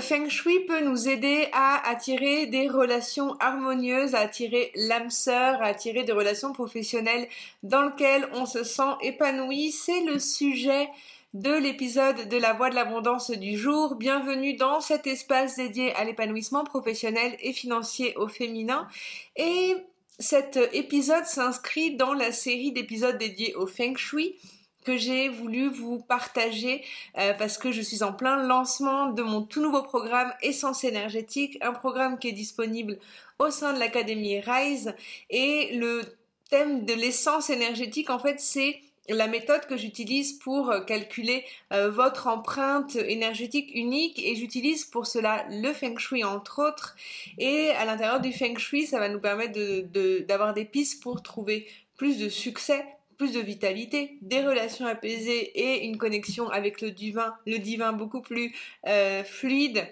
Feng Shui peut nous aider à attirer des relations harmonieuses, à attirer l'âme sœur, à attirer des relations professionnelles dans lesquelles on se sent épanoui. C'est le sujet de l'épisode de la voie de l'abondance du jour. Bienvenue dans cet espace dédié à l'épanouissement professionnel et financier au féminin. Et cet épisode s'inscrit dans la série d'épisodes dédiés au Feng Shui que j'ai voulu vous partager euh, parce que je suis en plein lancement de mon tout nouveau programme Essence énergétique, un programme qui est disponible au sein de l'Académie Rise. Et le thème de l'essence énergétique en fait c'est la méthode que j'utilise pour euh, calculer euh, votre empreinte énergétique unique. Et j'utilise pour cela le feng shui entre autres. Et à l'intérieur du feng shui ça va nous permettre d'avoir des pistes pour trouver plus de succès plus de vitalité, des relations apaisées et une connexion avec le divin, le divin beaucoup plus euh, fluide.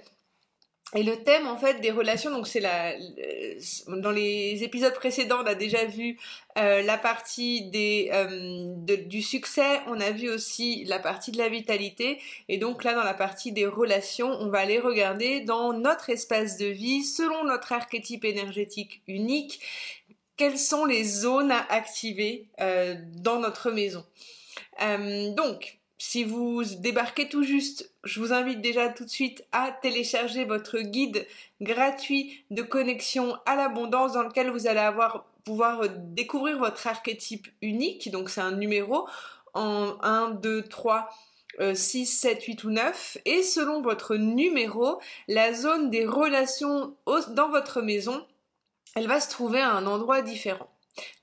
Et le thème en fait des relations, donc c'est la, dans les épisodes précédents on a déjà vu euh, la partie des euh, du succès, on a vu aussi la partie de la vitalité, et donc là dans la partie des relations, on va aller regarder dans notre espace de vie selon notre archétype énergétique unique quelles sont les zones à activer euh, dans notre maison. Euh, donc, si vous débarquez tout juste, je vous invite déjà tout de suite à télécharger votre guide gratuit de connexion à l'abondance dans lequel vous allez pouvoir découvrir votre archétype unique. Donc c'est un numéro en 1, 2, 3, 6, 7, 8 ou 9. Et selon votre numéro, la zone des relations dans votre maison elle va se trouver à un endroit différent.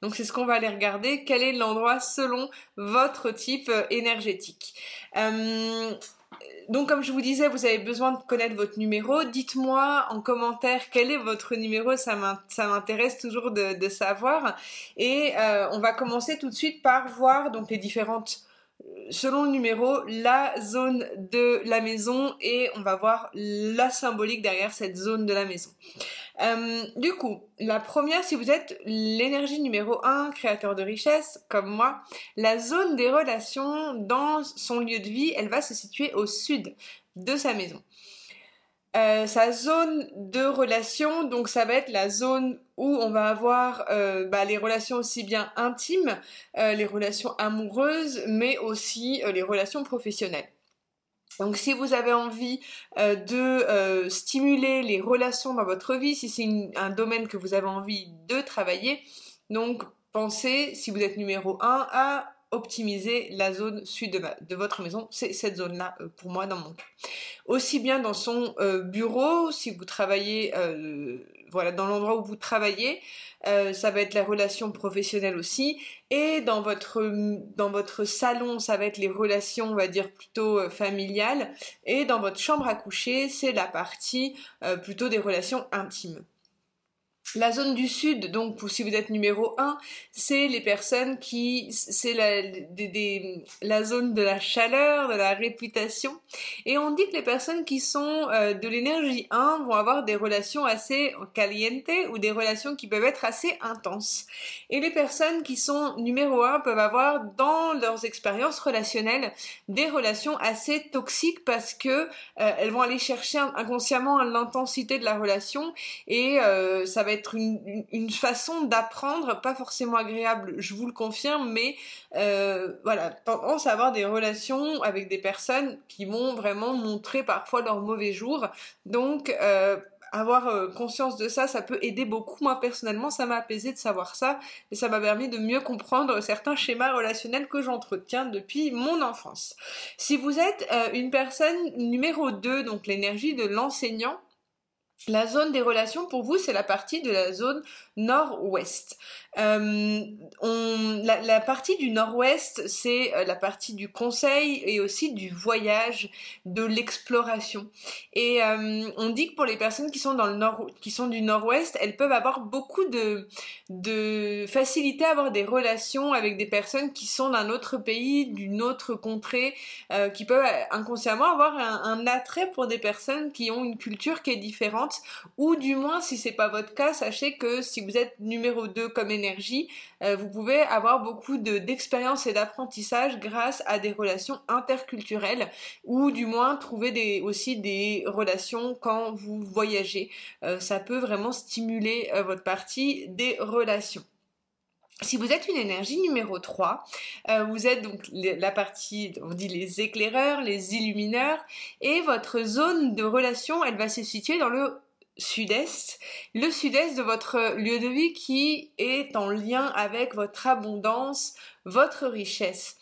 Donc c'est ce qu'on va aller regarder, quel est l'endroit selon votre type euh, énergétique? Euh, donc comme je vous disais, vous avez besoin de connaître votre numéro. Dites-moi en commentaire quel est votre numéro, ça m'intéresse toujours de, savoir. Et euh, on va commencer tout de suite par voir donc les différentes selon le numéro, la zone de la maison et on va voir la symbolique derrière cette zone de la maison. Euh, du coup, la première, si vous êtes l'énergie numéro 1, créateur de richesse, comme moi, la zone des relations dans son lieu de vie, elle va se situer au sud de sa maison. Euh, sa zone de relation, donc ça va être la zone où on va avoir euh, bah, les relations aussi bien intimes, les relations amoureuses, mais aussi les relations professionnelles. Donc si vous avez envie euh, de euh, stimuler les relations dans votre vie, si c'est un domaine que vous avez envie de travailler, donc pensez, si vous êtes numéro 1, à optimiser la zone sud de, votre maison. C'est cette zone-là euh, pour moi dans mon cas. Aussi bien dans son bureau, si vous travaillez voilà, dans l'endroit où vous travaillez, euh, ça va être la relation professionnelle aussi, et dans votre salon, ça va être les relations, on va dire plutôt euh, familiales, et dans votre chambre à coucher, c'est la partie euh, plutôt des relations intimes. La zone du sud, donc si vous êtes numéro 1, c'est les personnes qui, c'est la, zone de la chaleur, de la réputation. Et on dit que les personnes qui sont euh, de l'énergie 1 vont avoir des relations assez caliente ou des relations qui peuvent être assez intenses. Et les personnes qui sont numéro 1 peuvent avoir dans leurs expériences relationnelles des relations assez toxiques parce que euh, elles vont aller chercher inconsciemment l'intensité de la relation et euh, ça va une, façon d'apprendre, pas forcément agréable, je vous le confirme, mais euh, voilà, tendance à avoir des relations avec des personnes qui vont vraiment montrer parfois leur mauvais jour. Donc euh, avoir euh, conscience de ça, ça peut aider beaucoup. Moi personnellement, ça m'a apaisé de savoir ça et ça m'a permis de mieux comprendre certains schémas relationnels que j'entretiens depuis mon enfance. Si vous êtes une personne numéro 2, donc l'énergie de l'enseignant, la zone des relations, pour vous, c'est la partie de la zone nord-ouest. Euh, la, partie du nord-ouest, c'est euh, la partie du conseil et aussi du voyage, de l'exploration. Et euh, on dit que pour les personnes qui sont dans le nord, qui sont du nord-ouest, elles peuvent avoir beaucoup de, facilité à avoir des relations avec des personnes qui sont d'un autre pays, d'une autre contrée, qui peuvent inconsciemment avoir un attrait pour des personnes qui ont une culture qui est différente ou du moins si c'est pas votre cas, sachez que si vous êtes numéro 2 comme énergie, euh, vous pouvez avoir beaucoup d'expérience et d'apprentissage grâce à des relations interculturelles, ou du moins trouver des, aussi des relations quand vous voyagez. Euh, ça peut vraiment stimuler euh, votre partie des relations. Si vous êtes une énergie numéro 3, euh, vous êtes donc la partie, on dit les éclaireurs, les illumineurs, et votre zone de relation, elle va se situer dans le sud-est, le sud-est de votre lieu de vie qui est en lien avec votre abondance, votre richesse.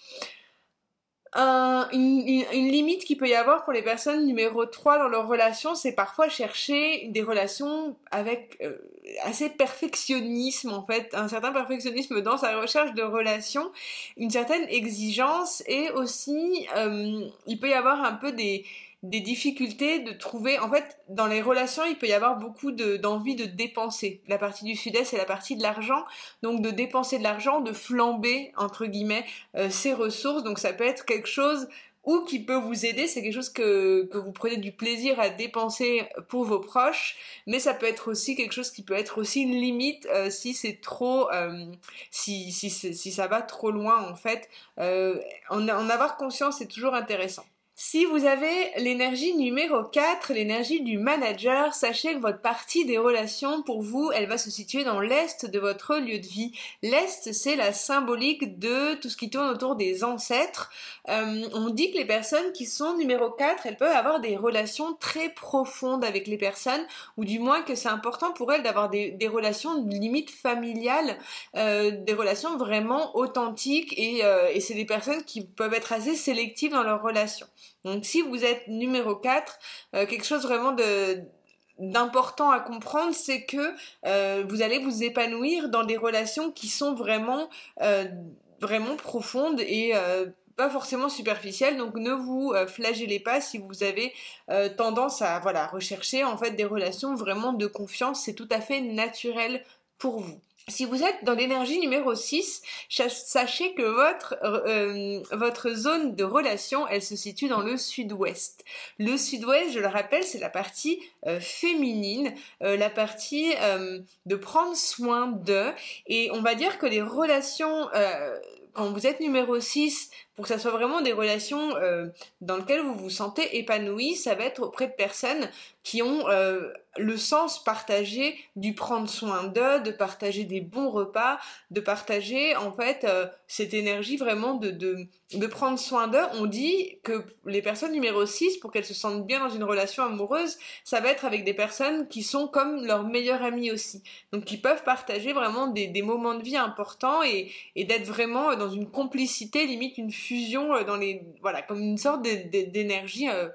Une, limite qu'il peut y avoir pour les personnes numéro 3 dans leur relation, c'est parfois chercher des relations avec euh, assez perfectionnisme en fait, un certain perfectionnisme dans sa recherche de relations, une certaine exigence et aussi euh, il peut y avoir un peu des des difficultés de trouver. En fait, dans les relations, il peut y avoir beaucoup d'envie de, dépenser. La partie du sud-est, c'est la partie de l'argent. Donc, de dépenser de l'argent, de flamber, entre guillemets, euh, ses ressources. Donc, ça peut être quelque chose ou qui peut vous aider, c'est quelque chose que, que vous prenez du plaisir à dépenser pour vos proches, mais ça peut être aussi quelque chose qui peut être aussi une limite euh, si c'est trop, euh, si, si, si, ça va trop loin en fait. en, en avoir conscience, c'est toujours intéressant. Si vous avez l'énergie numéro 4, l'énergie du manager, sachez que votre partie des relations, pour vous, elle va se situer dans l'est de votre lieu de vie. L'est, c'est la symbolique de tout ce qui tourne autour des ancêtres. Euh, on dit que les personnes qui sont numéro 4, elles peuvent avoir des relations très profondes avec les personnes, ou du moins que c'est important pour elles d'avoir des, relations limite familiales, euh, des relations vraiment authentiques, et, euh, et c'est des personnes qui peuvent être assez sélectives dans leurs relations. Donc si vous êtes numéro 4, euh, quelque chose vraiment d'important à comprendre, c'est que euh, vous allez vous épanouir dans des relations qui sont vraiment euh, vraiment profondes et pas forcément superficielles. Donc ne vous flagellez pas si vous avez tendance à voilà rechercher en fait des relations vraiment de confiance. C'est tout à fait naturel pour vous. Si vous êtes dans l'énergie numéro 6, sachez que votre, euh, votre zone de relation, elle se situe dans le sud-ouest. Le sud-ouest, je le rappelle, c'est la partie euh, féminine, euh, la partie de prendre soin de. Et on va dire que les relations, quand vous êtes numéro 6, pour que ça soit vraiment des relations dans lesquelles vous vous sentez épanoui, ça va être auprès de personnes qui ont le sens partagé du prendre soin d'eux, de partager des bons repas, de partager en fait euh, cette énergie vraiment de, de, de prendre soin d'eux. On dit que les personnes numéro 6, pour qu'elles se sentent bien dans une relation amoureuse, ça va être avec des personnes qui sont comme leurs meilleurs amis aussi. Donc qui peuvent partager vraiment des, des moments de vie importants et, et d'être vraiment dans une complicité, limite une fusion euh, dans les... Voilà, comme une sorte d'énergie... Euh,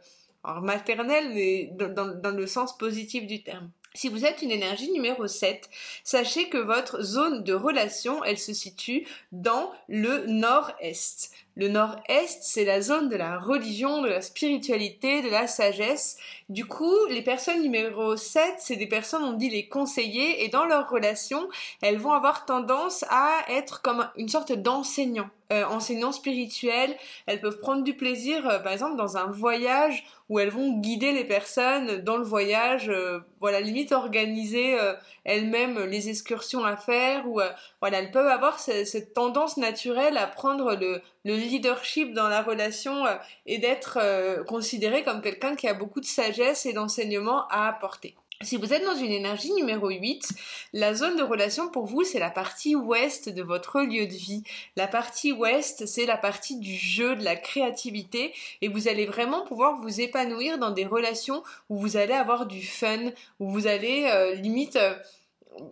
maternelle, mais dans, le sens positif du terme. Si vous êtes une énergie numéro 7, sachez que votre zone de relation, elle se situe dans le nord-est. Le nord-est, c'est la zone de la religion, de la spiritualité, de la sagesse. Du coup, les personnes numéro 7, c'est des personnes, on dit les conseillers, et dans leur relation, elles vont avoir tendance à être comme une sorte d'enseignant. Euh, enseignants spirituels, elles peuvent prendre du plaisir, euh, par exemple, dans un voyage où elles vont guider les personnes dans le voyage, euh, voilà, limite organiser elles-mêmes les excursions à faire, ou voilà, elles peuvent avoir cette, tendance naturelle à prendre le, le leadership dans la relation et d'être considérée comme quelqu'un qui a beaucoup de sagesse et d'enseignement à apporter. Si vous êtes dans une énergie numéro 8, la zone de relation pour vous, c'est la partie ouest de votre lieu de vie. La partie ouest, c'est la partie du jeu, de la créativité, et vous allez vraiment pouvoir vous épanouir dans des relations où vous allez avoir du fun, où vous allez euh, limite... Euh,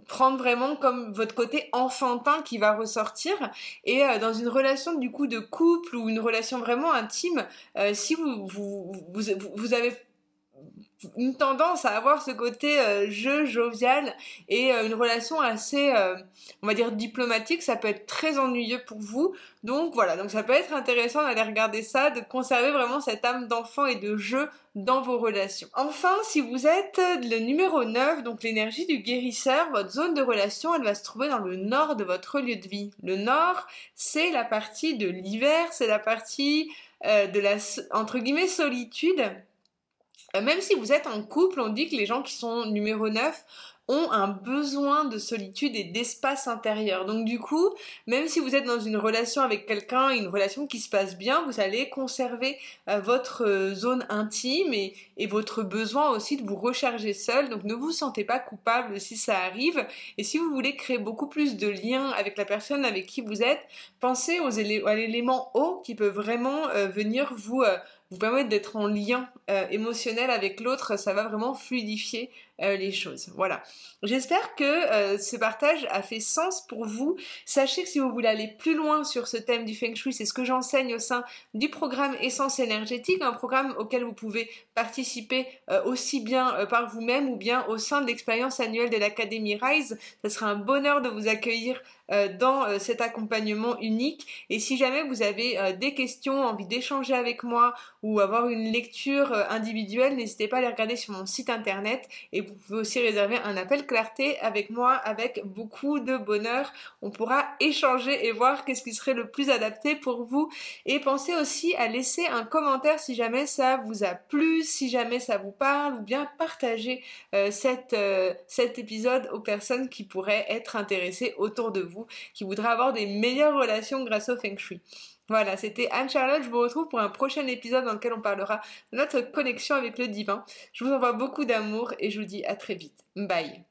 prendre vraiment comme votre côté enfantin qui va ressortir. Et euh, dans une relation du coup de couple ou une relation vraiment intime si vous vous, vous, vous avez une tendance à avoir ce côté euh, jeu jovial et euh, une relation assez euh, on va dire diplomatique ça peut être très ennuyeux pour vous. Donc voilà donc ça peut être intéressant d'aller regarder ça de conserver vraiment cette âme d'enfant et de jeu dans vos relations. Enfin si vous êtes le numéro 9 donc l'énergie du guérisseur votre zone de relation elle va se trouver dans le nord de votre lieu de vie. Le nord c'est la partie de l'hiver c'est la partie de la entre guillemets solitude. Euh, même si vous êtes en couple, on dit que les gens qui sont numéro 9 ont un besoin de solitude et d'espace intérieur. Donc du coup, même si vous êtes dans une relation avec quelqu'un, une relation qui se passe bien, vous allez conserver euh, votre euh, zone intime et, votre besoin aussi de vous recharger seul. Donc ne vous sentez pas coupable si ça arrive. Et si vous voulez créer beaucoup plus de liens avec la personne avec qui vous êtes, pensez à l'élément haut qui peut vraiment venir vous vous permettre d'être en lien euh, émotionnel avec l'autre, ça va vraiment fluidifier euh, les choses. Voilà. J'espère que euh, ce partage a fait sens pour vous. Sachez que si vous voulez aller plus loin sur ce thème du Feng Shui, c'est ce que j'enseigne au sein du programme Essence énergétique, un programme auquel vous pouvez participer aussi bien par vous-même ou bien au sein de l'expérience annuelle de l'Académie Rise. Ce sera un bonheur de vous accueillir dans cet accompagnement unique. Et si jamais vous avez des questions, envie d'échanger avec moi ou avoir une lecture euh, individuelle, n'hésitez pas à les regarder sur mon site internet et vous pouvez aussi réserver un appel clarté avec moi avec beaucoup de bonheur. On pourra échanger et voir qu'est-ce qui serait le plus adapté pour vous et pensez aussi à laisser un commentaire si jamais ça vous a plu, si jamais ça vous parle ou bien partager euh, euh, cet épisode aux personnes qui pourraient être intéressées autour de vous, qui voudraient avoir des meilleures relations grâce au Feng Shui. Voilà, c'était Anne-Charlotte. Je vous retrouve pour un prochain épisode dans lequel on parlera de notre connexion avec le divin. Je vous envoie beaucoup d'amour et je vous dis à très vite. Bye.